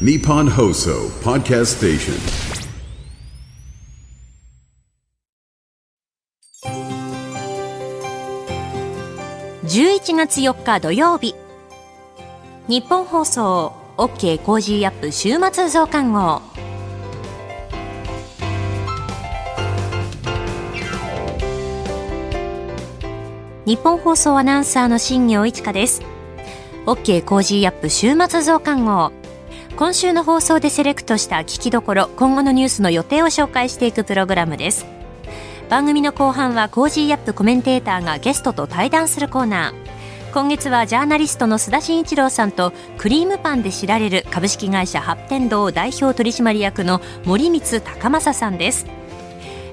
Nippon Hoso Podcast Station. 11月4日土曜日。日本放送 OK コージーアップ週末増刊号。日本放送アナウンサーの新業一華です。OK Cozy up 週末増刊号。今週の放送でセレクトした聞きどころ今後のニュースの予定を紹介していくプログラムです。番組の後半は Cozy up コメンテーターがゲストと対談するコーナー。今月はジャーナリストの須田慎一郎さんとクリームパンで知られる株式会社八天堂代表取締役の森光孝雅さんです。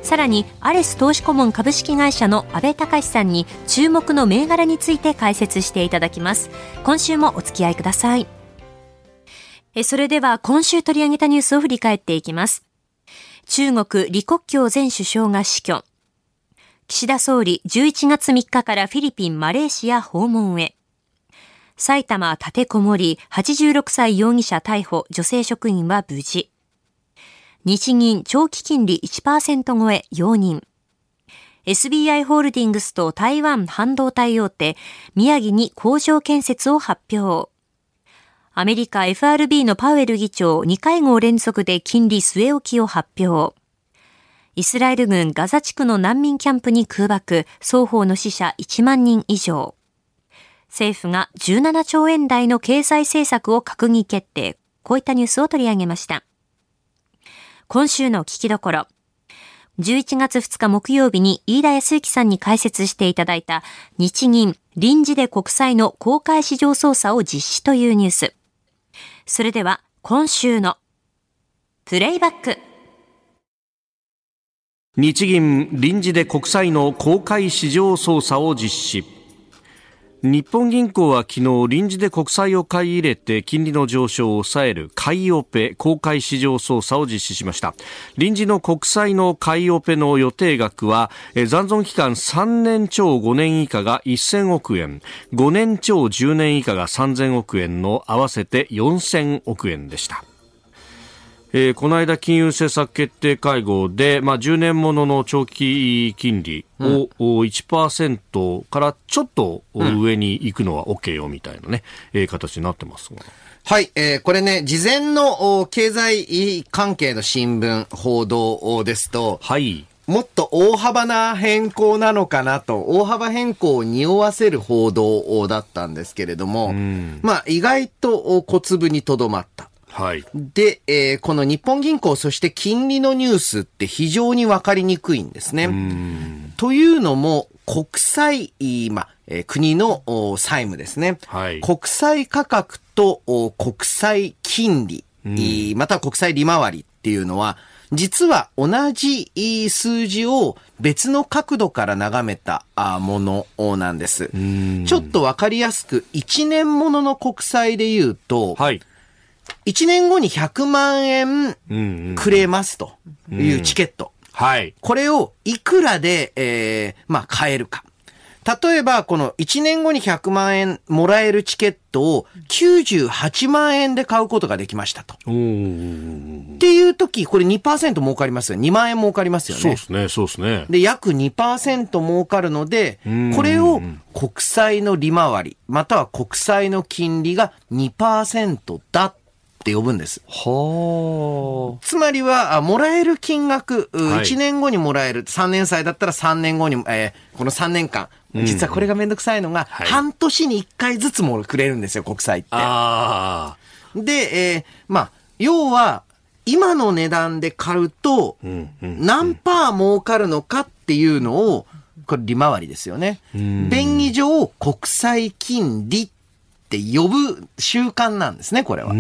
さらにアレス投資顧問株式会社の阿部隆さんに注目の銘柄について解説していただきます。今週もお付き合いください。それでは今週取り上げたニュースを振り返っていきます中国李克強前首相が死去岸田総理11月3日からフィリピン、マレーシア訪問へ。埼玉立てこもり、86歳容疑者逮捕、女性職員は無事。日銀長期金利1%超え、容認。SBI ホールディングスと台湾半導体大手、宮城に工場建設を発表。アメリカ FRB のパウエル議長2会合連続で金利据え置きを発表。イスラエル軍ガザ地区の難民キャンプに空爆、双方の死者1万人以上。政府が17兆円台の経済政策を閣議決定。こういったニュースを取り上げました。今週の聞きどころ。11月2日木曜日に飯田康之さんに解説していただいた日銀臨時で国債の公開市場操作を実施というニュース。それでは今週のプレイバック。日銀臨時で国債の公開市場操作を実施日本銀行は昨日臨時で国債を買い入れて金利の上昇を抑える買いオペ公開市場操作を実施しました。臨時の国債の買いオペの予定額は残存期間3年超5年以下が1000億円。5年超10年以下が3000億円の合わせて4000億円でした。えー、この間金融政策決定会合で、まあ、10年ものの長期金利を、うん、1%からちょっと上に行くのは OK よみたいなね、うん、えー、形になってますが。はい、えー、これね、事前の経済関係の新聞、報道ですと、はい。もっと大幅な変更なのかなと、大幅変更を匂わせる報道だったんですけれども、うん、まあ意外と小粒にとどまった。はい。で、えー、この日本銀行、そして金利のニュースって非常にわかりにくいんですね。というのも、国債、まえー、国の債務ですね。はい。国債価格と国債金利、または国債利回りっていうのは、実は同じ数字を別の角度から眺めたものなんです。ちょっとわかりやすく、1年ものの国債で言うと、はい。1年後に100万円くれますというチケット。はい。これをいくらで、えー、まあ、買えるか。例えば、この1年後に100万円もらえるチケットを98万円で買うことができましたと。っていう時、これ2%儲かりますよ。2万円儲かりますよね。そうですね、そうですね。で、約2%儲かるので、これを国債の利回り、または国債の金利が2%だって呼ぶんです。はつまりは、もらえる金額、1年後にもらえる、3年債だったら3年後に、えー、この3年間、実はこれがめんどくさいのが、半年に1回ずつもくれるんですよ、国債って。で、えー、まあ、要は、今の値段で買うと、何パー儲かるのかっていうのを、これ利回りですよね。便宜上、国債金利って呼ぶ習慣なんですね、これは。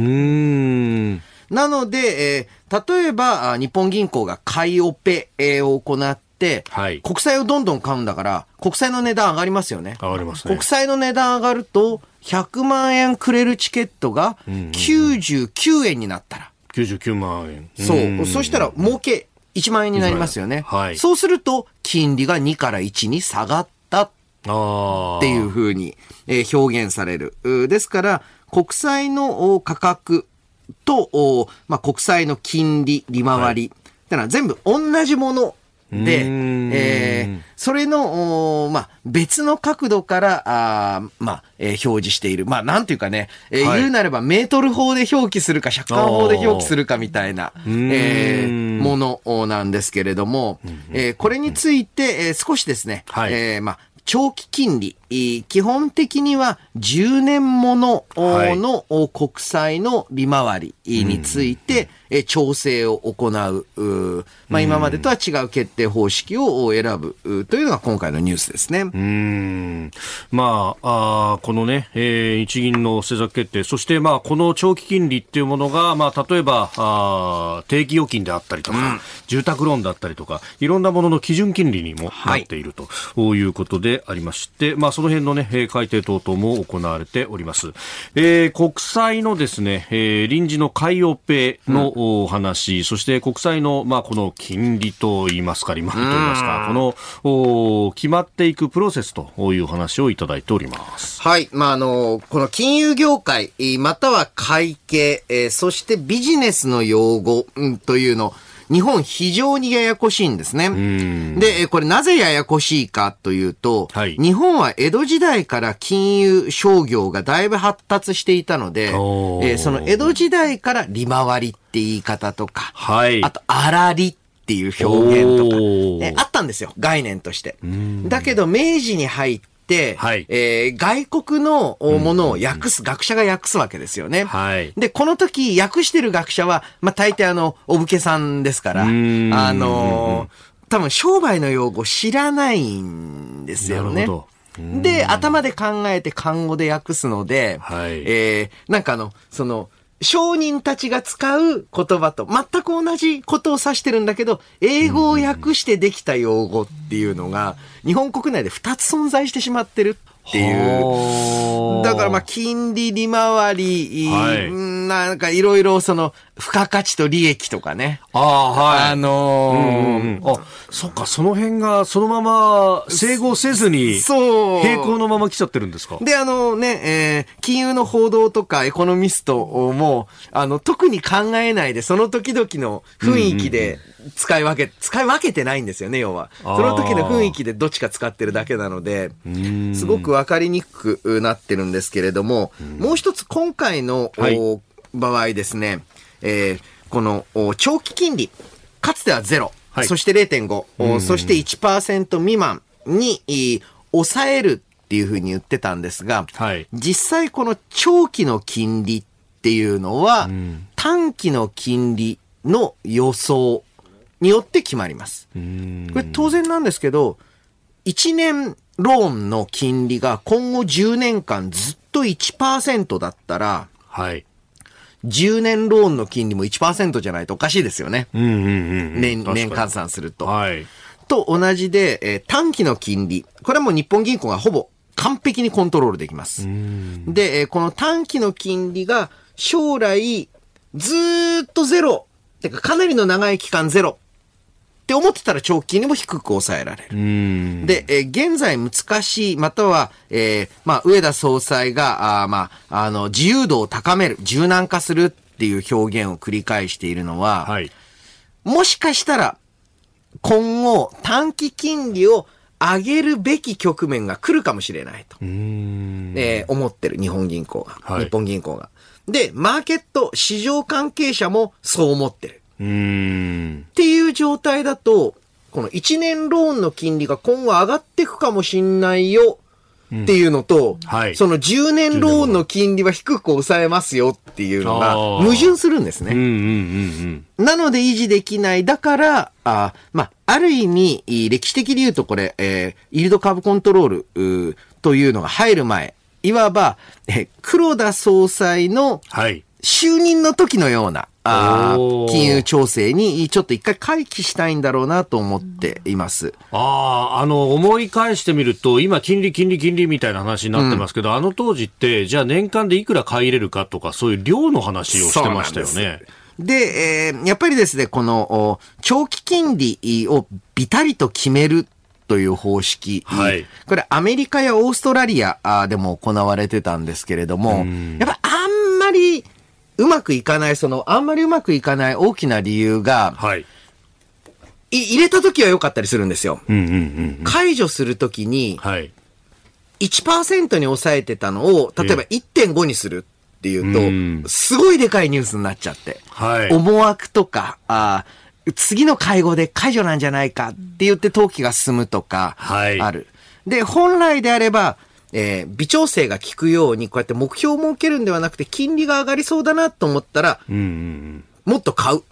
なので、えー、例えば、日本銀行が買いオペを行って、はい、国債をどんどん買うんだから、国債の値段上がりますよね。上がりますね。国債の値段上がると、100万円くれるチケットが99円になったら。99万円。そう。そしたら、儲け1万円になりますよね。はい。そうすると、金利が2から1に下がったっていうふうに、え表現される。ですから、国債の価格と、おまあ、国債の金利、利回り、ってのは全部同じもので、えー、それの、まあ、別の角度から、あまあ、えー、表示している。まあ、なんていうかね、えー、はい、言うなればメートル法で表記するか、尺貫法で表記するかみたいな、えー、ものなんですけれども、えー、これについて、えー、少しですね、はい、えー、まあ、長期金利、基本的には10年ものの国債の利回りについて、調整を行う、まあ、今までとは違う決定方式を選ぶというのが今回のニュースですね。うんまあ、あこのね、えー、日銀の政策決定、そしてまあこの長期金利っていうものが、まあ、例えばあ定期預金であったりとか、うん、住宅ローンだったりとか、いろんなものの基準金利にもなっているということでありまして、まあ、その辺のね、改定等々も行われております。えー、国債のですね、えー、臨時の買いオペのお話、うん、そして国債の、まあ、この金利といいますか、利回りといいますか、このお決まっていくプロセスという話をいただいております。はい。まあ、あの、この金融業界、または会計、えー、そしてビジネスの用語、うん、というの日本非常にややこしいんですね。で、これなぜややこしいかというと、はい、日本は江戸時代から金融商業がだいぶ発達していたので、えー、その江戸時代から利回りって言い方とか、はい、あと粗利っていう表現とか、えあったんですよ、概念として。だけど明治に入って、はい、えー、外国のものを訳す、学者が訳すわけですよね。はい、で、この時訳してる学者は、まあ、大抵あの、お武家さんですから、あの多分商売の用語知らないんですよね。で、頭で考えて漢語で訳すので、はい、えー、なんかあの、その、商人たちが使う言葉と全く同じことを指してるんだけど、英語を訳してできた用語っていうのが、日本国内で2つ存在してしまってる。っていう。だからまあ、金利利回り、はい、なんかいろいろその、付加価値と利益とかね。ああ、はい。あのー、うんうん、あ、そっか、その辺がそのまま整合せずに、そう。平行のまま来ちゃってるんですか？で、あのね、えー、金融の報道とかエコノミストも、あの、特に考えないで、その時々の雰囲気で使い分け、使い分けてないんですよね、要は。その時の雰囲気でどっちか使ってるだけなので、すごくわかりにくくなってるんですけれども、もう一つ今回の、はい、場合ですね、えー、この長期金利、かつてはゼロ、はい、そして0.5、そして1%未満に抑えるっていうふうに言ってたんですが、はい、実際この長期の金利っていうのは、短期の金利の予想によって決まります。これ当然なんですけど、1年ローンの金利が今後10年間ずっと1%だったら、はい。10年ローンの金利も1%じゃないとおかしいですよね。うんうんうん、年、年換算すると。はい。と同じで、えー、短期の金利。これはもう日本銀行がほぼ完璧にコントロールできます。で、えー、この短期の金利が将来ずっとゼロ。てかかなりの長い期間ゼロって思ってたら長期にも低く抑えられる。で、えー、現在難しい、または、えー、まあ、上田総裁が、あまあ、あの、自由度を高める、柔軟化するっていう表現を繰り返しているのは、はい、もしかしたら、今後、短期金利を上げるべき局面が来るかもしれないと、えー、思ってる日本銀行が、はい、日本銀行が。で、マーケット、市場関係者もそう思ってる。っていう状態だと、この1年ローンの金利が今後上がっていくかもしんないよっていうのと、うん。はい、その10年ローンの金利は低く抑えますよっていうのが矛盾するんですね。なので維持できない。だから、あまあ、ある意味、歴史的に言うとこれ、えー、イールドカーブコントロールというのが入る前、いわば、え黒田総裁の就任の時のような、あ金融調整にちょっと一回回帰したいんだろうなと思っています。ああ、あの、思い返してみると、今、金利、金利、金利みたいな話になってますけど、うん、あの当時って、じゃあ年間でいくら買い入れるかとか、そういう量の話をしてましたよね。で、えー、やっぱりですね、この、長期金利をビタリと決めるという方式。はい。これアメリカやオーストラリアでも行われてたんですけれども、やっぱあんまりうまくいかない、その、あんまりうまくいかない大きな理由が、はい。い入れた時は良かったりするんですよ。うんうんうん。解除するときに、はい。1%に抑えてたのを、例えば1.5にするっていうと、うんすごいでかいニュースになっちゃって。はい。思惑とか、あー次の会合で解除なんじゃないかって言って登記が進むとか、はいある。で、本来であれば、えー微調整が効くように、こうやって目標を設けるんではなくて、金利が上がりそうだなと思ったら、うんうんうん。もっと買う。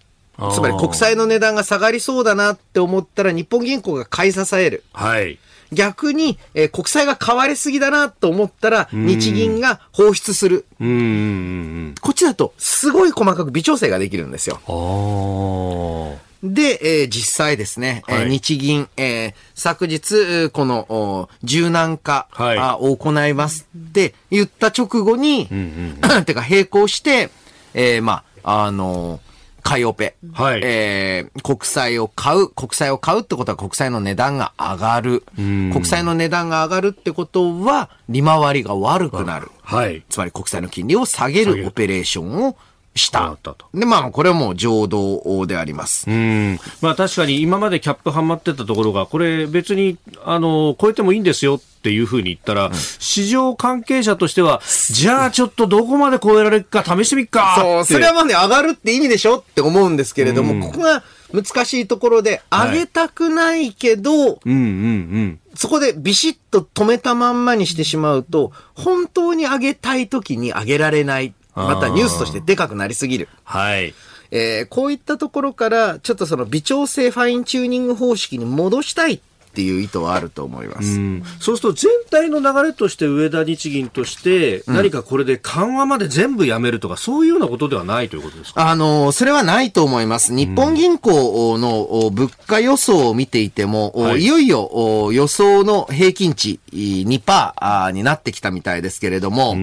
つまり国債の値段が下がりそうだなって思ったら、日本銀行が買い支える。はい。逆に、えー国債が買われすぎだなと思ったら、日銀が放出する。うんこっちだと、すごい細かく微調整ができるんですよ。うん。ああ。で、えー実際ですね、えーはい日銀、えー昨日、えーこの、お柔軟化、はいあを行いますって言った直後に、てか並行して、えーまあ、あのー買いオペ、はいえー国債を買う、国債を買うってことは国債の値段が上がる。国債の値段が上がるってことは、利回りが悪くなる。はい。つまり国債の金利を下げるオペレーションをした。で、まあ、これはもう浄土であります。うん。まあ確かに今までキャップはまってたところが、これ別に、あの、超えてもいいんですよっていうふうに言ったら、市場関係者としては、じゃあちょっとどこまで超えられるか試してみっかそう、それはまあね、上がるって意味でしょって思うんですけれども、ここが難しいところで、はい上げたくないけど、うんうんうん。そこでビシッと止めたまんまにしてしまうと、本当に上げたい時に上げられない。またニュースとしてでかくなりすぎる。はい。えーこういったところから、ちょっとその微調整ファインチューニング方式に戻したいっていう意図はあると思います。うん。そうすると全体の流れとして上田日銀として何かこれで緩和まで全部やめるとかそういうようなことではないということですか？あの、それはないと思います。日本銀行のお物価予想を見ていても、い。い、よいよお予想の平均値い2%あになってきたみたいですけれども、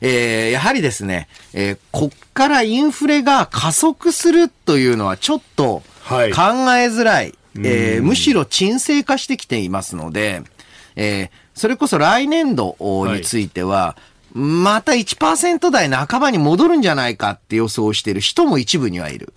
えーやはりですね、えーこっからインフレが加速するというのはちょっと考はい。えづらい。えーむしろ沈静化してきていますので、えーそれこそ来年度おについては、また1%台半ばに戻るんじゃないかって予想している人も一部にはいる。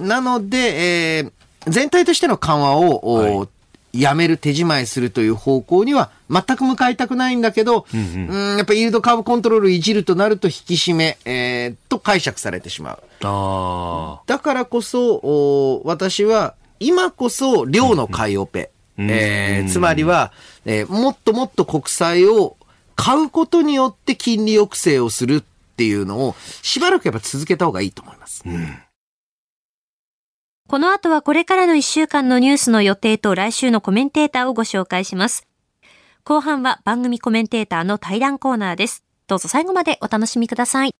なので、えー全体としての緩和を、おはい。やめる手仕舞いするという方向には全く向かいたくないんだけど、うんやっぱりイールドカーブコントロールいじるとなると引き締め、えーと解釈されてしまう。あだからこそ、お私は今こそ量の買いオペ。えーつまりは、えーもっともっと国債を買うことによって金利抑制をするっていうのをしばらくやっぱ続けた方がいいと思います。この後はこれからの1週間のニュースの予定と来週のコメンテーターをご紹介します。後半は番組コメンテーターの対談コーナーです。どうぞ最後までお楽しみください。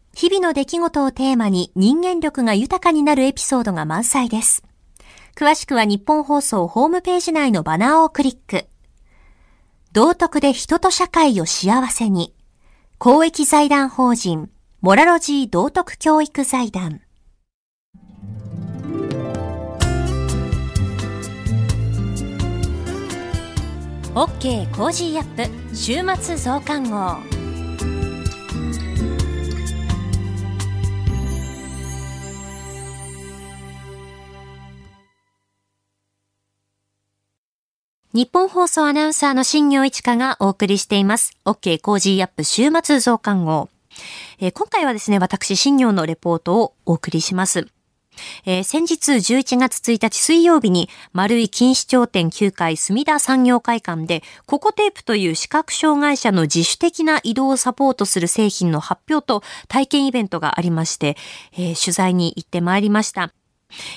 日々の出来事をテーマに人間力が豊かになるエピソードが満載です。詳しくは日本放送ホームページ内のバナーをクリック。道徳で人と社会を幸せに。公益財団法人、モラロジー道徳教育財団。OK Cozy up 週末増刊号。ニッポン放送アナウンサーの新行市佳がお送りしています。OK Cozy up 週末増刊号。えー今回はですね、私、新行のレポートをお送りします。えー先日11月1日水曜日にマルイ錦糸町店9階すみだ産業会館でココテープという視覚障害者の自主的な移動をサポートする製品の発表と体験イベントがありまして、えー取材に行ってまいりました。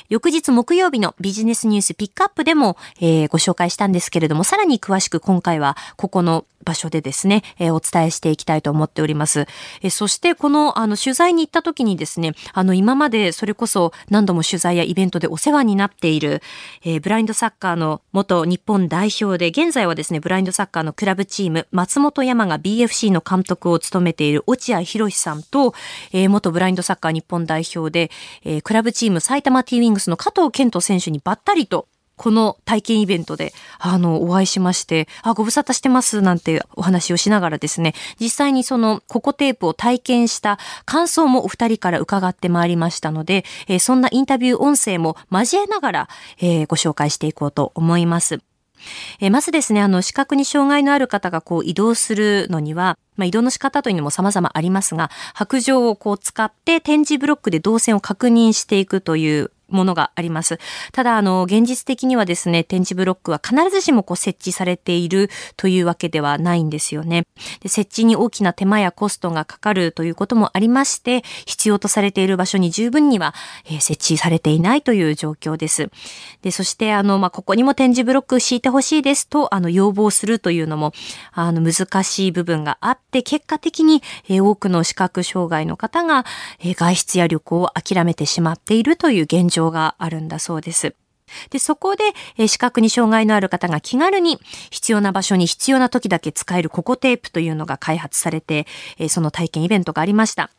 翌日木曜日のビジネスニュースピックアップでも、えー、ご紹介したんですけれども、さらに詳しく今回はここの場所でですね、えー、お伝えしていきたいと思っております。えー、そしてこのあの取材に行った時にですね、あの今までそれこそ何度も取材やイベントでお世話になっている、えー、ブラインドサッカーの元日本代表で、現在はですね、ブラインドサッカーのクラブチーム、松本山が BFC の監督を務めている落合博さんと、えー、元ブラインドサッカー日本代表で、えー、クラブチーム埼玉ティーウィングスの加藤健人選手にばったりとこの体験イベントで、あの、お会いしまして、あ、ご無沙汰してますなんてお話をしながらですね、実際にそのココテープを体験した感想もお二人から伺ってまいりましたので、えー、そんなインタビュー音声も交えながら、えー、ご紹介していこうと思います。えー、まずですね、あの、視覚に障害のある方がこう移動するのには、まあ、移動の仕方というのも様々ありますが、白状をこう使って点字ブロックで動線を確認していくというものがあります。ただ、あの、現実的にはですね、展示ブロックは必ずしもこう設置されているというわけではないんですよね。で設置に大きな手間やコストがかかるということもありまして、必要とされている場所に十分には、えー、設置されていないという状況です。で、そして、あの、まあ、ここにも展示ブロック敷いてほしいですと、あの、要望するというのも、あの、難しい部分があって、結果的に、えー、多くの視覚障害の方が、えー、外出や旅行を諦めてしまっているという現状があるんだそうです。で、そこで、え視覚に障害のある方が気軽に必要な場所に必要な時だけ使えるココテープというのが開発されて、えその体験イベントがありました。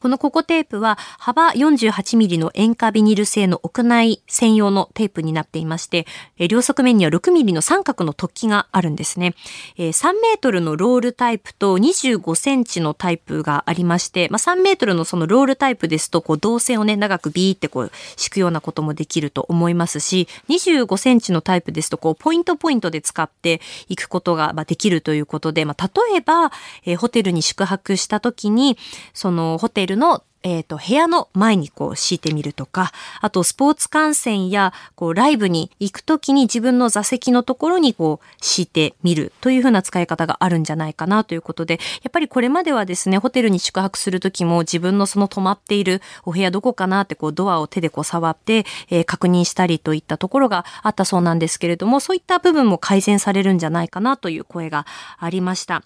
このココテープは幅48ミリの塩化ビニル製の屋内専用のテープになっていまして、両側面には6ミリの三角の突起があるんですね。3メートルのロールタイプと25センチのタイプがありまして、まあ、3メートルのそのロールタイプですと、こう動線をね、長くビーってこう敷くようなこともできると思いますし、25センチのタイプですと、こうポイントポイントで使っていくことができるということで、まあ、例えば、ホテルに宿泊した時に、そのホテルルのえっ、ー、と、部屋の前にこう敷いてみるとか、あとスポーツ観戦やこうライブに行くときに自分の座席のところにこう敷いてみるというふうな使い方があるんじゃないかなということで、やっぱりこれまではですね、ホテルに宿泊するときも自分のその泊まっているお部屋どこかなってこうドアを手でこう触って、えー、確認したりといったところがあったそうなんですけれども、そういった部分も改善されるんじゃないかなという声がありました。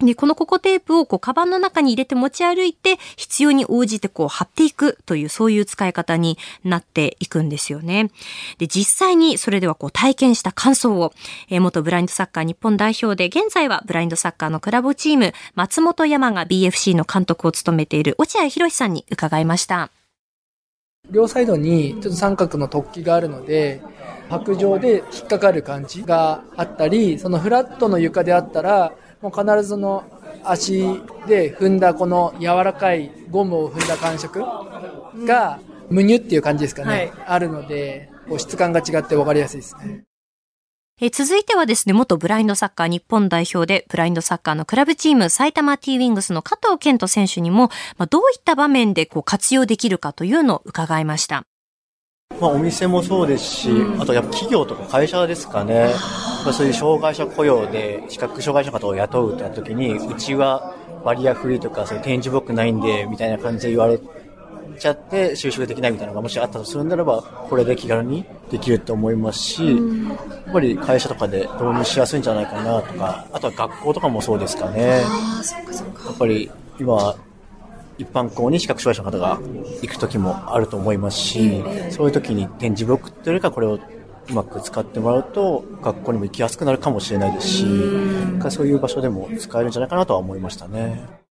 で、このココテープをこう、カバンの中に入れて持ち歩いて、必要に応じてこう、貼っていくという、そういう使い方になっていくんですよね。で、実際にそれではこう、体験した感想を、えー、元ブラインドサッカー日本代表で、現在はブラインドサッカーのクラブチーム、松本山が BFC の監督を務めている落合博さんに伺いました。両サイドにちょっと三角の突起があるので、白状で引っかかる感じがあったり、そのフラットの床であったら、もう必ずの足で踏んだこの柔らかいゴムを踏んだ感触が、むにゅっていう感じですかね、はい、あるので、こう質感が違って分かりやすいですね。え続いてはですね、元ブラインドサッカー日本代表で、ブラインドサッカーのクラブチーム埼玉ティーウィングスの加藤健人選手にも、まあ、どういった場面でこう活用できるかというのを伺いました。まあ、お店もそうですし、あとやっぱ企業とか会社ですかね、まあ、そういう障害者雇用で視覚障害者の方を雇うってなった時に、うちはバリアフリーとかそういう展示ブロックないんで、みたいな感じで言われちゃって就職できないみたいなのがもしあったとするならば、これで気軽にできると思いますし、やっぱり会社とかで導入しやすいんじゃないかなとか、あとは学校とかもそうですかね。やっぱり今、一般校に視覚障害者の方が行く時もあると思いますし、そういう時に展示ブロックというかこれをうまく使ってもらうと学校にも行きやすくなるかもしれないですし、そういう場所でも使えるんじゃないかなとは思いましたね。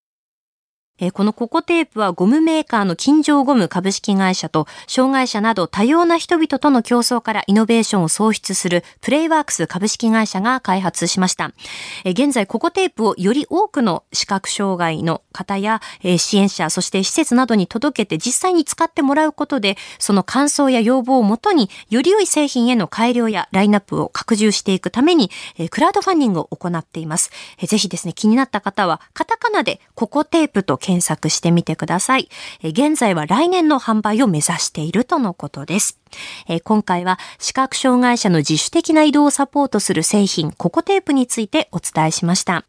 このココテープはゴムメーカーの金城ゴム株式会社と障害者など多様な人々との競争からイノベーションを創出するプレイワークス株式会社が開発しました。現在ココテープをより多くの視覚障害の方や、支援者、そして施設などに届けて実際に使ってもらうことで、その感想や要望をもとにより良い製品への改良やラインナップを拡充していくために、クラウドファンディングを行っています。ぜひですね、気になった方はカタカナでココテープと検索してみてください。現在は来年の販売を目指しているとのことです。今回は視覚障害者の自主的な移動をサポートする製品ココテープについてお伝えしました。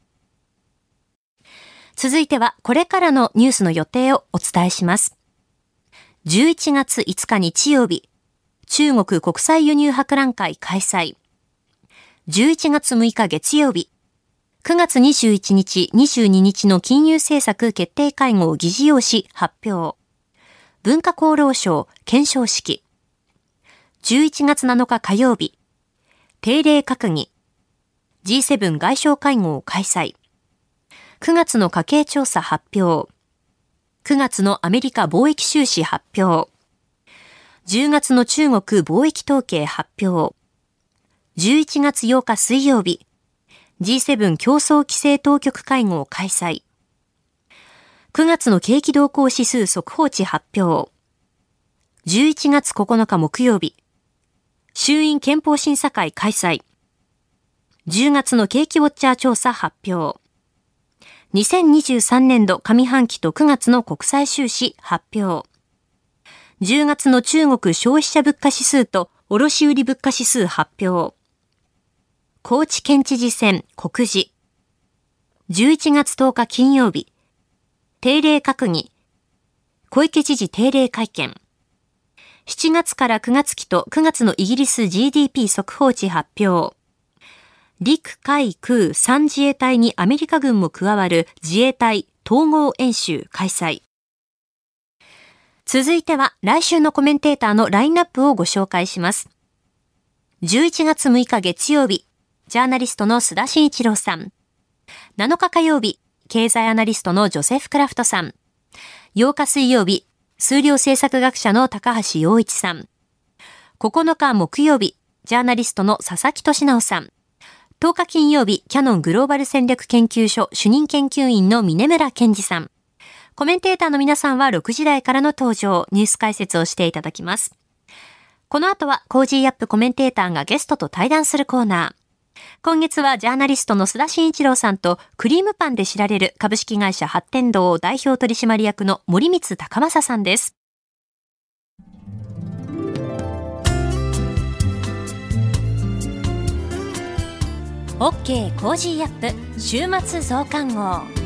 続いてはこれからのニュースの予定をお伝えします。11月5日日曜日、中国国際輸入博覧会開催。11月6日月曜日、9月21日、22日の金融政策決定会合議事要旨発表。文化功労賞検証式。11月7日火曜日、定例閣議。G7 外相会合を開催。9月の家計調査発表。9月のアメリカ貿易収支発表。10月の中国貿易統計発表。11月8日水曜日、G7 競争規制当局会合開催。9月の景気動向指数速報値発表。11月9日木曜日、衆院憲法審査会開催。10月の景気ウォッチャー調査発表。2023年度上半期と9月の国際収支発表。10月の中国消費者物価指数と卸売物価指数発表。高知県知事選告示。11月10日金曜日。定例閣議。小池知事定例会見。7月から9月期と9月のイギリス GDP 速報値発表。陸海空3自衛隊にアメリカ軍も加わる自衛隊統合演習開催。続いては来週のコメンテーターのラインナップをご紹介します。11月6日月曜日、ジャーナリストの須田慎一郎さん。7日火曜日、経済アナリストのジョセフ・クラフトさん。8日水曜日、数量政策学者の高橋洋一さん。9日木曜日、ジャーナリストの佐々木俊尚さん。10日金曜日、キヤノングローバル戦略研究所主任研究員の峯村健司さん。コメンテーターの皆さんは6時台からの登場、ニュース解説をしていただきます。この後は、 Cozy up コメンテーターがゲストと対談するコーナー。今月はジャーナリストの須田慎一郎さんとクリームパンで知られる株式会社八天堂代表取締役の森光孝雅さんです。OK Cozy up 週末増刊号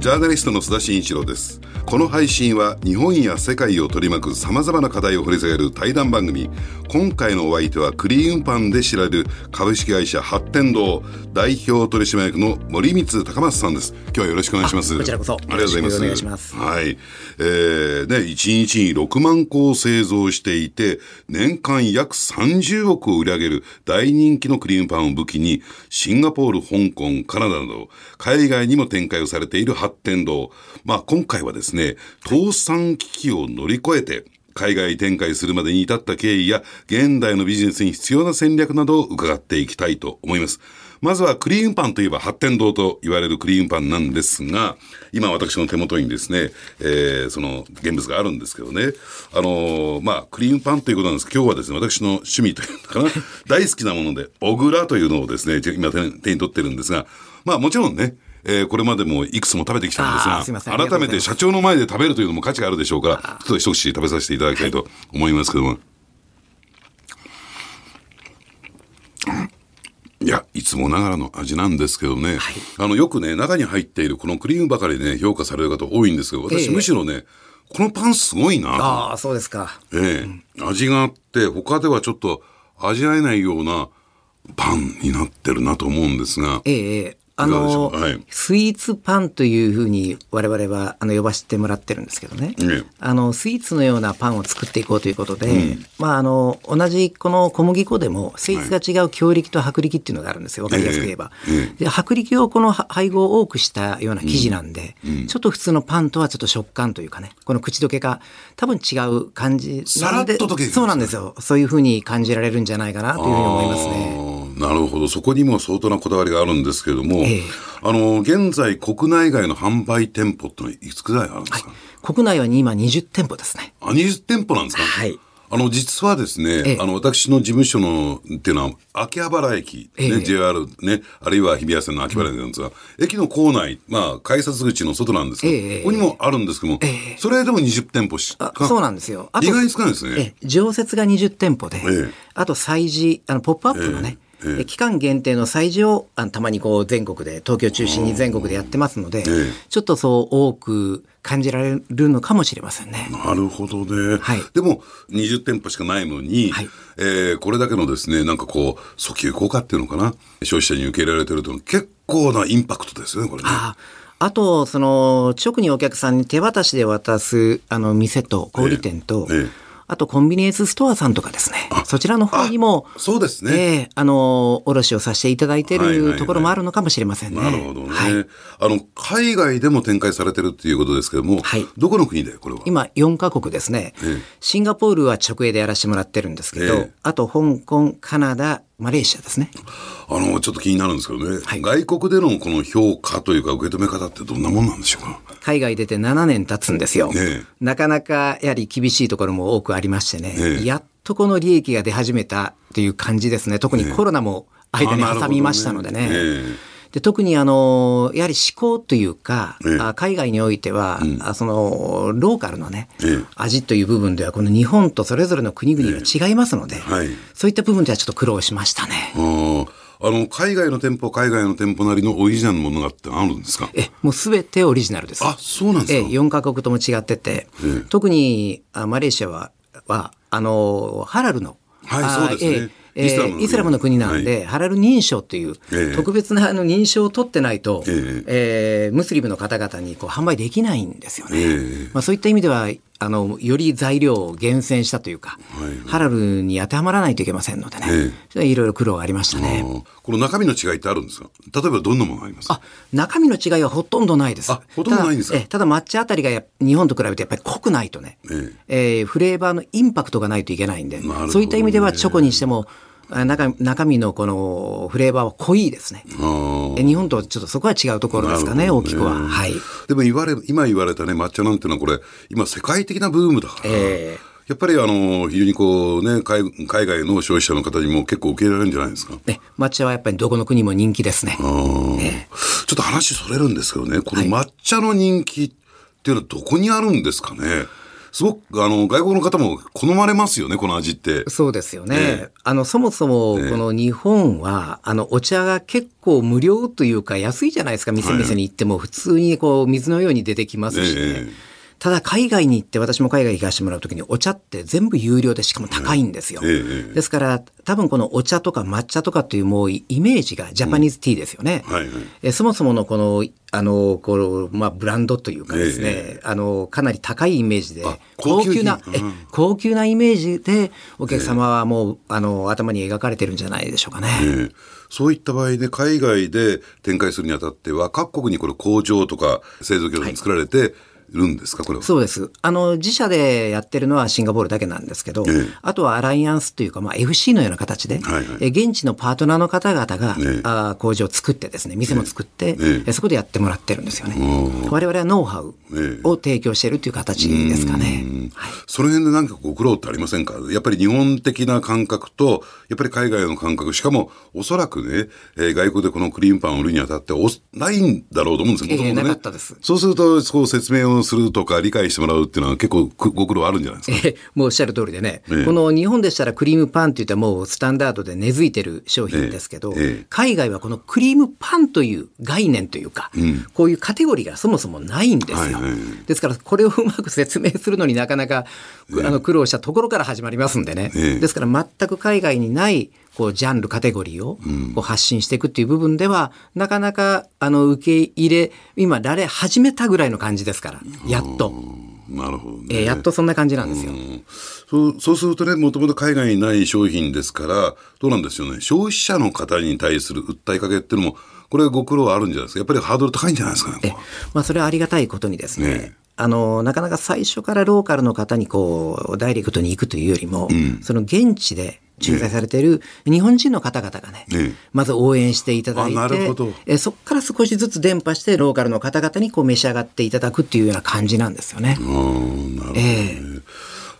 ジャーナリストの須田慎一郎です。この配信は日本や世界を取り巻く様々な課題を掘り下げる対談番組。今回のお相手はクリーンパンで知られる株式会社発展堂代表取締役の森光高松さんです。今日はよろしくお願いします。こちらこそ。ありがとうございます。お願いします。はい。えー、ね、1日に6万個を製造していて、年間約30億を売り上げる大人気のクリームパンを武器に、シンガポール、香港、カナダなど、海外にも展開をされている発展堂。まあ、今回はですね、倒産危機を乗り越えて、海外展開するまでに至った経緯や、現代のビジネスに必要な戦略などを伺っていきたいと思います。まずはクリームパンといえば発展堂と言われるクリームパンなんですが、今私の手元にですね、えー、その現物があるんですけどね、あのー、まあ、クリームパンということなんですけど、今日はですね、私の趣味というのかな、大好きなもので、小倉というのをですね、今手に取ってるんですが、まあもちろんね、えー、これまでもいくつも食べてきたんですが、改めて社長の前で食べるというのも価値があるでしょうから、ちょっと一口食べさせていただきたいと思いますけども。い。や、いつもながらの味なんですけどね、はい、あの、よくね、中に入っているこのクリームばかりね、評価される方多いんですけど、私、え。ー、むしろね、このパンすごいなああ、そうですか。ええ。ー、味があって、他ではちょっと味わえないような、パンになってるなと思うんですが。ええあの、はい、スイーツパンというふうに我々はあの呼ばせてもらってるんですけどね、ねあのスイーツのようなパンを作っていこうということで、うん、まあ、あの同じこの小麦粉でも性質が違う強力と薄力っていうのがあるんですよ。分かりやすく言えば。えー、で薄力をこの配合を多くしたような生地なんで、うん。うん、ちょっと普通のパンとはちょっと食感というかねこの口どけが多分違う感じさらっと溶けそうなんですよ。そういうふうに感じられるんじゃないかなというふうに思いますね。なるほど。そこにも相当なこだわりがあるんですけれども、えー、あの現在国内外の販売店舗ってのはいくつぐらいあるんですか、はい、国内は今20店舗ですね。あ20店舗なんですか？はい。あの、実はですね、ええ、あの、私の事務所の、っていうのは、秋葉原駅、ね、え、JR ね、あるいは日比谷線の秋葉原駅なんですが、うん、駅の構内、まあ、改札口の外なんですけど、ここにもあるんですけども、それでも20店舗しか。そうなんですよ。意外に少ないですね。常設が20店舗で、あと催事、あの、ポップアップのね、え期間限定の催事をあたまにこう全国で東京中心に全国でやってますので、ちょっとそう多く感じられるのかもしれませんね。なるほどね。はい、でも20店舗しかないのに、はい、えー、これだけのですねなんかこう訴求効果っていうのかな消費者に受け入れられてるというのは結構なインパクトですよねこれね。ああと、その、直にお客さんに手渡しで渡す、あの、店と、小売店と、えええあとコンビニエンスストアさんとかですね、そちらの方にも、そうですね。えー、あの、卸をさせていただいているところもあるのかもしれませんね。なるほどね。はい、あの、海外でも展開されてるっていうことですけども、はい、どこの国でこれは？今、4カ国ですね、えー。シンガポールは直営でやらせてもらってるんですけど、えー、あと香港、カナダ、マレーシアですね。あの、ちょっと気になるんですけどね、はい、外国でのこの評価というか受け止め方ってどんなもんなんでしょうか？海外出て7年経つんですよ。ね、なかなかやはり厳しいところも多くありましてね、ねやっとこの利益が出始めたという感じですね。特にコロナも間に挟みましたのでね。で特にあのやはり思考というか、ええ、海外においては、うん、そのローカルのね、え、味という部分ではこの日本とそれぞれの国々が違いますので、はい、そういった部分ではちょっと苦労しましたね。あの海外の店舗海外の店舗なりのオリジナルのものがってあるんですか？えもうすべてオリジナルです。あそうなんですか。え4か国とも違ってて、特にあマレーシアははあのハラルのはいそうですね、えー、イスラムの国なんで、はい、ハラル認証という、特別なあの認証を取ってないと、えー、えー、ムスリムの方々にこう販売できないんですよね。えー、まあ、そういった意味ではあのより材料を厳選したというか、はい、ハラルに当てはまらないといけませんのでね、えー、いろいろ苦労がありましたね。この中身の違いってあるんですか？例えばどんなものがあります？あ中身の違いはほとんどないです。あほとんどないんですか？ただ抹茶あたりが日本と比べてやっぱり濃くないとね、えー、えー、フレーバーのインパクトがないといけないんで、ね、そういった意味ではチョコにしても中中身のこのフレーバーは濃いですね。日本とちょっとそこは違うところですかね、ね大きくは。はい。でも言われ、今言われたね、抹茶なんていうのはこれ、今世界的なブームだから。えーやっぱりあの非常にこうね海海外の消費者の方にも結構受け入れられるんじゃないですか？ね、抹茶はやっぱりどこの国も人気ですね。ねちょっと話それるんですけどね、この抹茶の人気っていうのはどこにあるんですかね？はいすごくあの外国の方も好まれますよねこの味って。そうですよね、えー、あのそもそもこの日本は、あのお茶が結構無料というか安いじゃないですか。店々に行っても。普通にこう水のように出てきますし、ね、えーただ海外に行って私も海外行かせてもらうときにお茶って全部有料でしかも高いんですよ。ですから多分このお茶とか抹茶とかっていうもうイメージがジャパニーズティーですよね。えそもそものこのあのこのまあブランドというかですね、あのかなり高いイメージで高級な、え高級なイメージでお客様はもう、あの頭に描かれてるんじゃないでしょうかね。そういった場合で海外で展開するにあたっては各国にこれ工場とか製造業が作られて、はいるんですか？これそうです。あの、自社でやってるのはシンガポールだけなんですけど、ええ、あとはアライアンスというか、まあ、FC のような形で、はいはい、え現地のパートナーの方々が、え、あ工場を作ってですね、店も作って、えそこでやってもらってるんですよね。我々はノウハウを提供しているという形ですかね。はい、その辺で何かご苦労ってありませんか？やっぱり日本的な感覚と、やっぱり海外の感覚、しかもおそらくね、えー、外国でこのクリームパンを売るにあたっておないんだろうと思うんですよ、ね。そうすると、そう説明をするとか理解してもらうっていうのは結構ご苦労あるんじゃないですか？えー、もうおっしゃる通りでね、えー、この日本でしたらクリームパンって言ったらもうスタンダードで根付いてる商品ですけど、えー、海外はこのクリームパンという概念というか、うん、こういうカテゴリーがそもそもないんですよ。はいはい、ですからこれをうまく説明するのになかなか、あの苦労したところから始まりますんでね。ですから全く海外にないこうジャンルカテゴリーをこう発信していくっていう部分では、なかなかあの受け入れ今られ始めたぐらいの感じですからやっと。なるほど、ね、えー、やっとそんな感じなんですよ。そうそうするとね、もともと海外にない商品ですから、どうなんですよね、消費者の方に対する訴えかけっていうのも、これご苦労あるんじゃないですか。やっぱりハードル高いんじゃないですかね。まあ、それはありがたいことにですね。ねあの、なかなか最初からローカルの方にこう、ダイレクトに行くというよりも、うん、その現地で駐在されている日本人の方々がね、ねまず応援していただいて、えそこから少しずつ伝播してローカルの方々にこう召し上がっていただくっていうような感じなんですよね。なるほど、ね、えー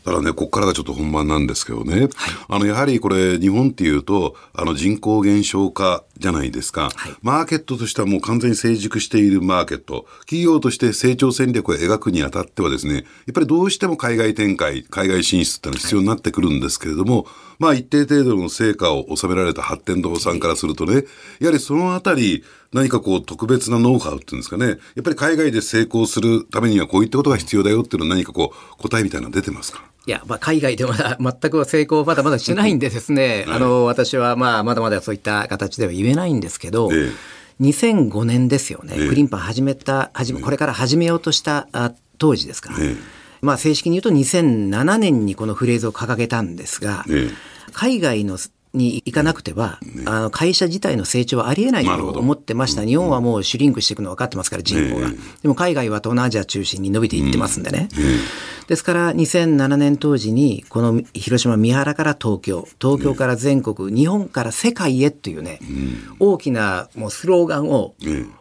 だからね、ここからがちょっと本番なんですけどね、はい、あのやはりこれ、日本っていうと、あの人口減少化じゃないですか、はい、マーケットとしてはもう完全に成熟しているマーケット、企業として成長戦略を描くにあたってはですね、やっぱりどうしても海外展開、海外進出ってのは必要になってくるんですけれども、はい、まあ一定程度の成果を収められた発展堂さんからするとね、やはりそのあたり、何かこう特別なノウハウっていうんですかね、やっぱり海外で成功するためにはこういったことが必要だよっていうのは何かこう答えみたいなの出てますか？いや、まあ、海外では 全く成功まだまだしてないんでですね、はい、あの私はまあまだまだそういった形では言えないんですけど、ええ、2005年ですよね、ええ、クリンパン始めた始めこれから始めようとしたあ当時ですか。ら、え、まあ、正式に言うと2007年にこのフレーズを掲げたんですが、海外のに行かなくては、ね、あの会社自体の成長はありえないと思ってました。日本はもうシュリンクしていくの分かってますから、人口が。ね、でも海外は東南アジア中心に伸びていってますんでね。ねですから2007年当時にこの広島三原から東京。東京から全国、日本から世界へというね、大きなもうスローガンを、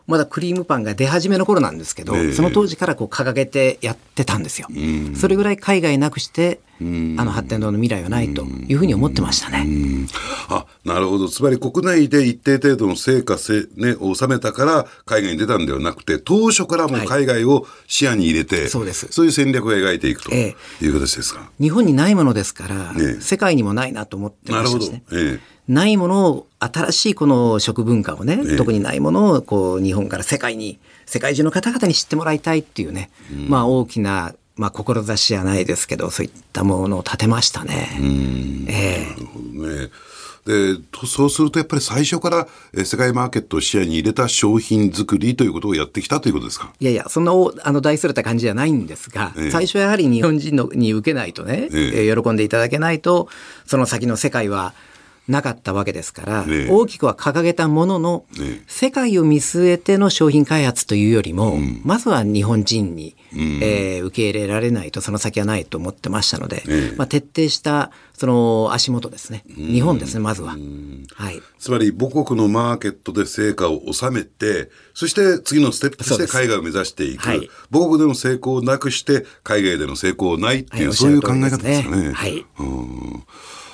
まだクリームパンが出始めの頃なんですけど、その当時からこう掲げてやってたんですよ。それぐらい海外なくしてあの発展堂の未来はないというふうに思ってましたね。あなるほど。つまり国内で一定程度の成果せ、ね、を収めたから海外に出たんではなくて当初からも海外を視野に入れて、はい、そうです。そういう戦略を描いていくという形ですか、え日本にないものですから、ね、世界にもないなと思ってましたしね。えないものを新しいこの食文化をね、え特にないものをこう日本から世界に世界中の方々に知ってもらいたいっていうね、うん、まあ大きなまあ志じゃないですけどそういったものを立てましたね。ええ。なるほどね。でそうするとやっぱり最初から世界マーケットを視野に入れた商品作りということをやってきたということですか？いやいやそんなあの大それた感じじゃないんですが、ええ、最初はやはり日本人のに受けないとね、ええ、喜んでいただけないとその先の世界はなかったわけですから、ね、大きくは掲げたものの、ね、世界を見据えての商品開発というよりも、うん、まずは日本人に、うん、えー、受け入れられないとその先はないと思ってましたので、ね、まあ、徹底したその足元ですね、日本ですね、まずは。はい、つまり母国のマーケットで成果を収めて、そして次のステップとして海外を目指していく、はい、母国での成功をなくして、海外での成功ないっていう、はい、そういう考え方ですかね。はい、うん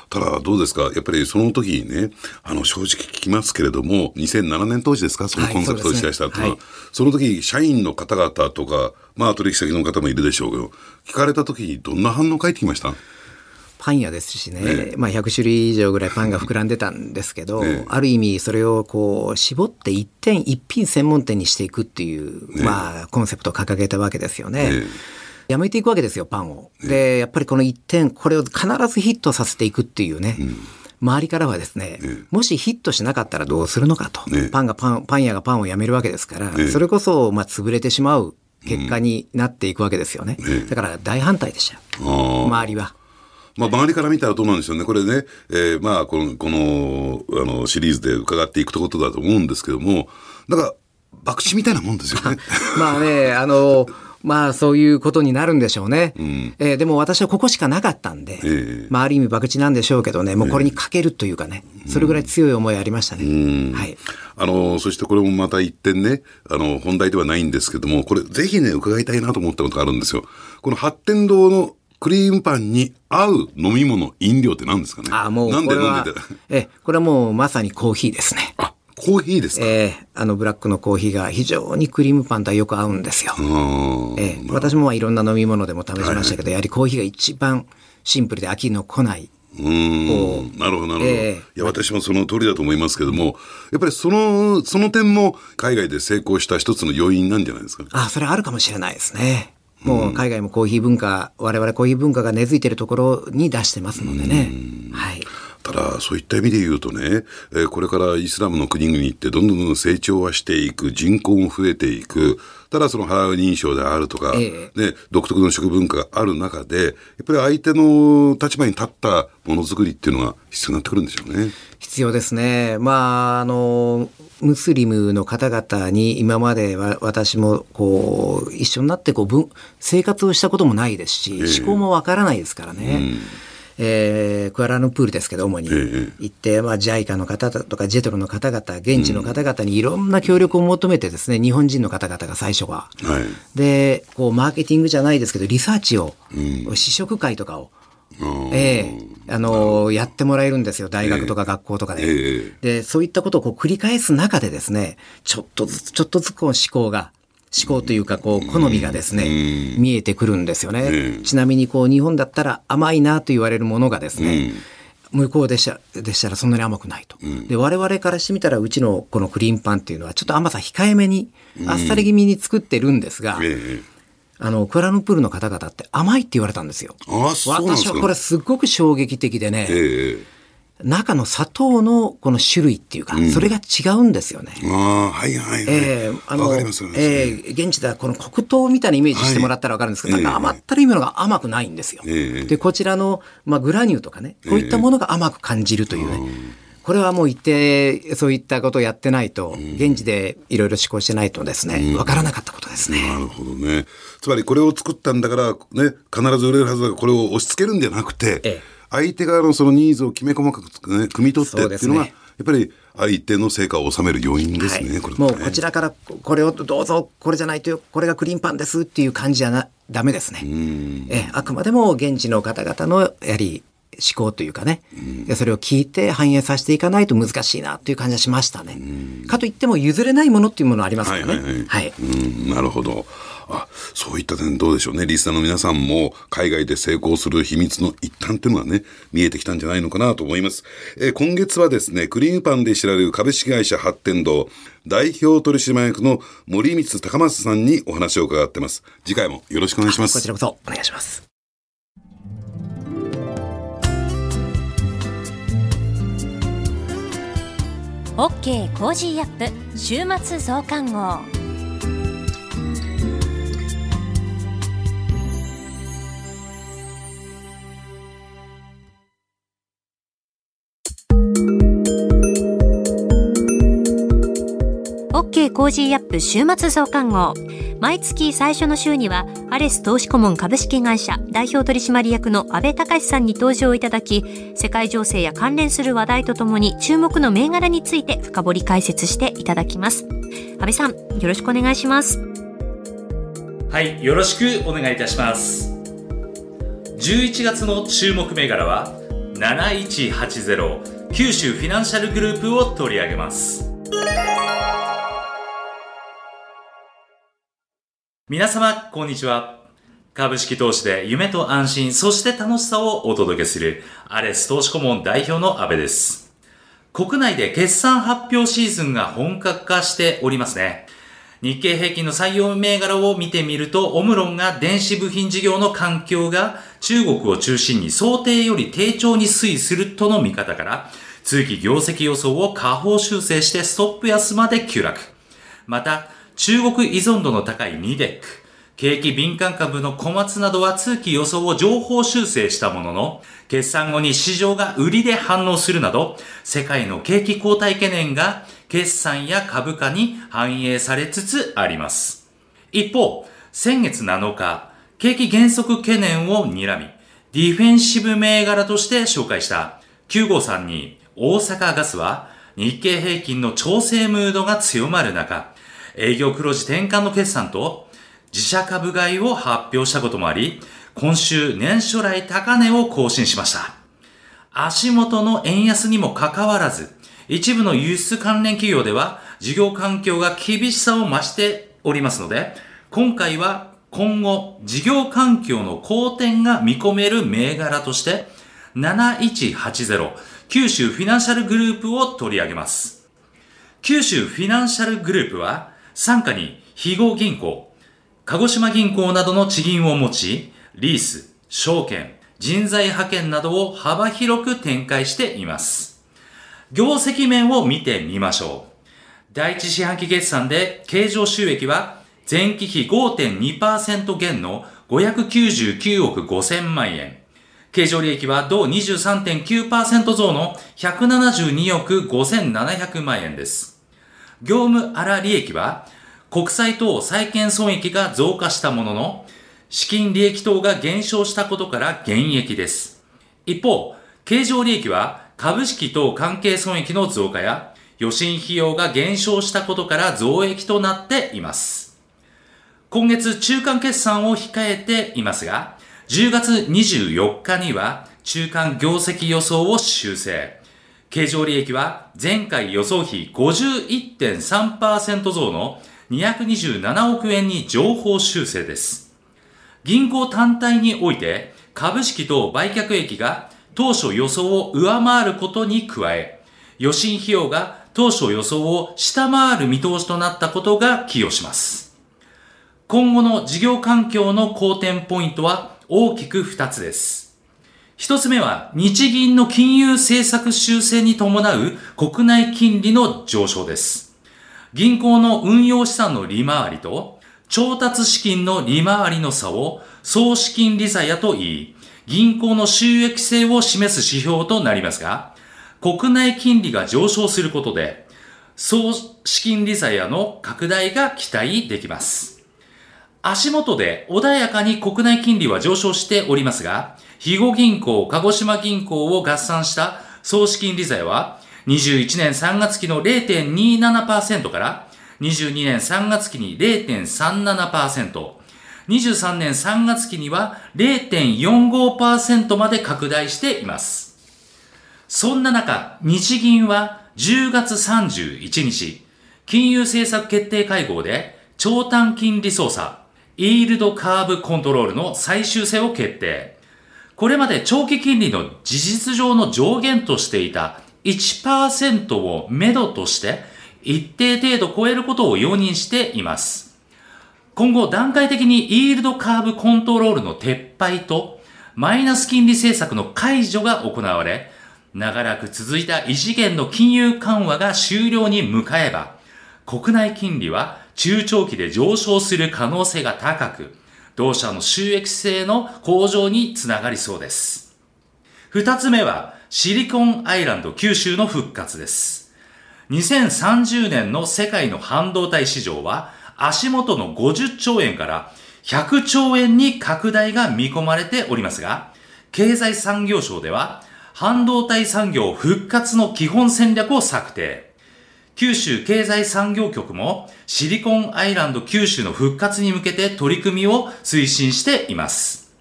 ただどうですか？やっぱりその時にね、あの正直聞きますけれども、2007年当時ですか？そのコンセプトを打ち出したというのは、はい。そねはい、その時社員の方々とか、まあ取引先の方もいるでしょうけど、聞かれた時にどんな反応返ってきました？パン屋ですしね、ねまあ、100種類以上ぐらいパンが膨らんでたんですけど、ね、ある意味それをこう絞って一点一品専門店にしていくっていう、ね、まあ、コンセプトを掲げたわけですよね。やめていくわけですよ、パンを。で、やっぱりこの一点、これを必ずヒットさせていくっていうね。うん。周りからはですね、もしヒットしなかったらどうするのかと、パンがパンパン屋がパンをやめるわけですから、それこそまあ潰れてしまう結果になっていくわけですよね、だから大反対でした周りは。まあ、周りから見たらどうなんでしょうね。これね、えー、まあ、この、この、あの、シリーズで伺っていくことだと思うんですけども、なんか、博打みたいなもんですよね。まあね、あの、まあそういうことになるんでしょうね。うん、えー、でも私はここしかなかったんで、えー、まあある意味博打なんでしょうけどね、もうこれにかけるというかね、えー、それぐらい強い思いありましたね。うん、はい。あの、そしてこれもまた一点ね、あの、本題ではないんですけども、これぜひね、伺いたいなと思ったことがあるんですよ。この発展堂のクリームパンに合う飲み物、飲料って何ですかね？あもうなんで飲んでて？え、これはもうまさにコーヒーですね。あ、コーヒーですか？えー、あのブラックのコーヒーが非常にクリームパンとはよく合うんですよ。えー、私もいろんな飲み物でも試しましたけど、はい。はい、やはりコーヒーが一番シンプルで飽きのこない。うんなるほどなるほど、えー、いや私もその通りだと思いますけどもやっぱりそのその点も海外で成功した一つの要因なんじゃないですか？あそれあるかもしれないですね。もう海外もコーヒー文化我々コーヒー文化が根付いているところに出してますのでね。はいただ、そういった意味で言うとね、えー、これからイスラムの国々ってどんどんどん成長はしていく、人口も増えていく、ただそのハラ認証であるとか、ええ、ね、独特の食文化がある中で、やっぱり相手の立場に立ったものづくりっていうのが必要になってくるんでしょうね。必要ですね。まあ、あの、ムスリムの方々に今までは私もこう一緒になってこう生活をしたこともないですし、え、思考もわからないですからね。うんえー、クアラルンプールですけど、主に。行って、まあ、JICA の方とか、ジェトロの方々、現地の方々にいろんな協力を求めてですね、日本人の方々が最初は。はい、で、こう、マーケティングじゃないですけど、リサーチを、うん、試食会とかを、ええあのやってもらえるんですよ。大学とか学校とかで。えー、で、そういったことをこう繰り返す中でですね、ちょっとずつ、ちょっとずつこう思考が、思考というか、こう、好みがですね、見えてくるんですよね。ちなみに、こう、日本だったら甘いなと言われるものがですね、向こうでしたでしたらそんなに甘くないと。で、我々からしてみたら、うちのこのクリームパンっていうのは、ちょっと甘さ控えめに、あっさり気味に作ってるんですが、あの、クアラルンプールの方々って甘いって言われたんですよ。私はこれすごく衝撃的でね、中の砂糖のこの種類っていうか、それが違うんですよね。ああ、はいはいはい。えー、あの、えー、現地ではこの黒糖みたいなイメージしてもらったらわかるんですけど、はい、なんか甘ったるいものが甘くないんですよ。えー、で、こちらの、まあ、グラニューとかね、こういったものが甘く感じるというね。えーこれはもう一定そういったことをやってないと、現地でいろいろ施行してないとですね、わからなかったことですね。なるほどね。つまりこれを作ったんだから、ね、必ず売れるはずだから、これを押し付けるんじゃなくて、ええ相手側のそのニーズをきめ細かく、ね、汲み取ってっていうのが、ね、やっぱり相手の成果を収める要因ですね、はい、これもうこちらからこれをどうぞこれじゃないとこれがクリーンパンですっていう感じじゃなダメですね。えあくまでも現地の方々のやはり思考というかね、それを聞いて反映させていかないと難しいなという感じがしましたね。かといっても譲れないものっていうものありますからね。はい、はいはい、なるほど。あそういった点どうでしょうね。リスナーの皆さんも海外で成功する秘密の一端というのはね見えてきたんじゃないのかなと思います、えー、今月はですねクリームパンで知られる株式会社発展堂代表取締役の森光高松さんにお話を伺ってます。次回もよろしくお願いします。こちらこそお願いしますOK Cozy up 週末増刊号。 OK Cozy up 週末増刊号。毎月最初の週にはアレス投資顧問株式会社代表取締役の安倍隆さんに登場いただき世界情勢や関連する話題とともに注目の銘柄について深掘り解説していただきます。安倍さんよろしくお願いします。はいよろしくお願いいたします。11月の注目銘柄は7180九州フィナンシャルグループを取り上げます。皆様、こんにちは。株式投資で夢と安心、そして楽しさをお届けする、アレス投資顧問代表の安部です。国内で決算発表シーズンが本格化しておりますね。日経平均の採用銘柄を見てみると、オムロンが電子部品事業の環境が中国を中心に想定より低調に推移するとの見方から、通期業績予想を下方修正してストップ安まで急落。また、中国依存度の高いニデック、景気敏感株の小松などは通期予想を情報修正したものの、決算後に市場が売りで反応するなど、世界の景気後退懸念が決算や株価に反映されつつあります。一方、先月7日、景気減速懸念を睨み、ディフェンシブ銘柄として紹介した9532大阪ガスは日経平均の調整ムードが強まる中、営業黒字転換の決算と自社株買いを発表したこともあり、今週年初来高値を更新しました。足元の円安にもかかわらず、一部の輸出関連企業では事業環境が厳しさを増しておりますので、今回は今後事業環境の好転が見込める銘柄として、7180九州フィナンシャルグループを取り上げます。九州フィナンシャルグループは、傘下に非合銀行、鹿児島銀行などの地銀を持ち、リース、証券、人材派遣などを幅広く展開しています。業績面を見てみましょう。第一四半期決算で経常収益は前期比5.2%減の599億5000万円。経常利益は同23.9%増の172億5700万円です。業務粗利益は国債等債券損益が増加したものの、資金利益等が減少したことから減益です。一方、経常利益は株式等関係損益の増加や予診費用が減少したことから増益となっています。今月中間決算を控えていますが、10月24日には中間業績予想を修正。経常利益は前回予想比51.3%増の227億円に情報修正です。銀行単体において株式と売却益が当初予想を上回ることに加え、予診費用が当初予想を下回る見通しとなったことが寄与します。今後の事業環境の好転ポイントは大きく2つです。一つ目は日銀の金融政策修正に伴う国内金利の上昇です。銀行の運用資産の利回りと調達資金の利回りの差を総資金利差やと言い、銀行の収益性を示す指標となりますが、国内金利が上昇することで、総資金利差やの拡大が期待できます。足元で穏やかに国内金利は上昇しておりますが、肥後銀行、鹿児島銀行を合算した総資金利差は21年3月期の0.27%から22年3月期に0.37%、23年3月期には0.45%まで拡大しています。そんな中、日銀は10月31日、金融政策決定会合で長短金利操作、イールドカーブコントロールの最終性を決定。これまで長期金利の事実上の上限としていた1%をめどとして一定程度超えることを容認しています。今後段階的にイールドカーブコントロールの撤廃とマイナス金利政策の解除が行われ、長らく続いた異次元の金融緩和が終了に向かえば、国内金利は中長期で上昇する可能性が高く、同社の収益性の向上につながりそうです。二つ目は、シリコンアイランド九州の復活です。2030年の世界の半導体市場は足元の50兆円から100兆円に拡大が見込まれておりますが、経済産業省では半導体産業復活の基本戦略を策定。九州経済産業局もシリコンアイランド九州の復活に向けて取り組みを推進しています。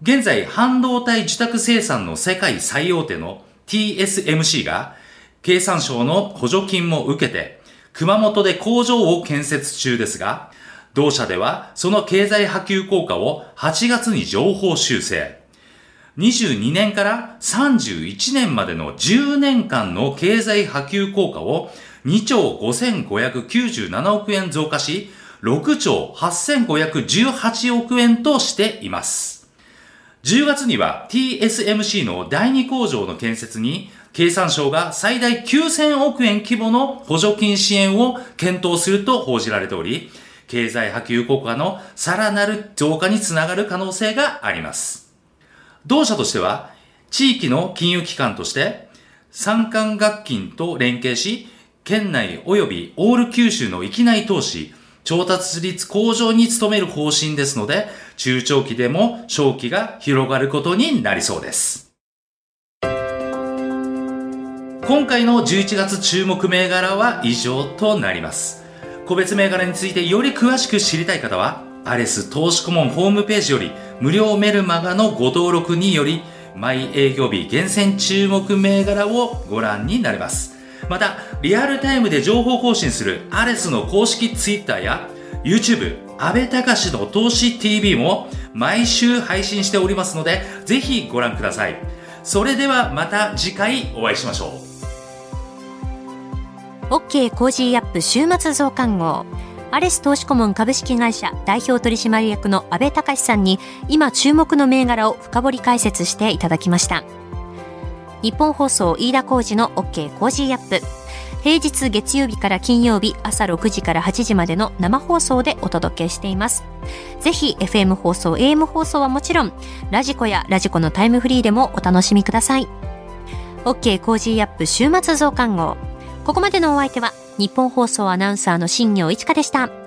現在、半導体受託生産の世界最大手の TSMC が、経産省の補助金も受けて、熊本で工場を建設中ですが、同社ではその経済波及効果を8月に情報修正。22年から31年までの10年間の経済波及効果を2兆5597億円増加し、6兆8518億円としています。10月には TSMC の第2工場の建設に経産省が最大9000億円規模の補助金支援を検討すると報じられており、経済波及効果のさらなる増加につながる可能性があります。同社としては、地域の金融機関として、産官学金と連携し、県内及びオール九州の域内投資、調達率向上に努める方針ですので、中長期でも長期が広がることになりそうです。今回の11月注目銘柄は以上となります。個別銘柄についてより詳しく知りたい方は、アレス投資顧問ホームページより無料メルマガのご登録により、毎営業日厳選注目銘柄をご覧になれます。また、リアルタイムで情報更新するアレスの公式 Twitter や YouTube、安倍隆の投資 TV も毎週配信しておりますので、ぜひご覧ください。それではまた次回お会いしましょう。OK Cozy up 週末増刊号。アレス投資顧問株式会社代表取締役の安倍隆さんに今注目の銘柄を深掘り解説していただきました。ニッポン放送飯田浩司の OK Cozy up。平日月曜日から金曜日朝6時から8時までの生放送でお届けしています。ぜひ FM 放送、AM 放送はもちろん、 radiko や radiko のタイムフリーでもお楽しみください。OK コージーアップ週末増刊号。ここまでのお相手は日本放送アナウンサーの新業一華でした。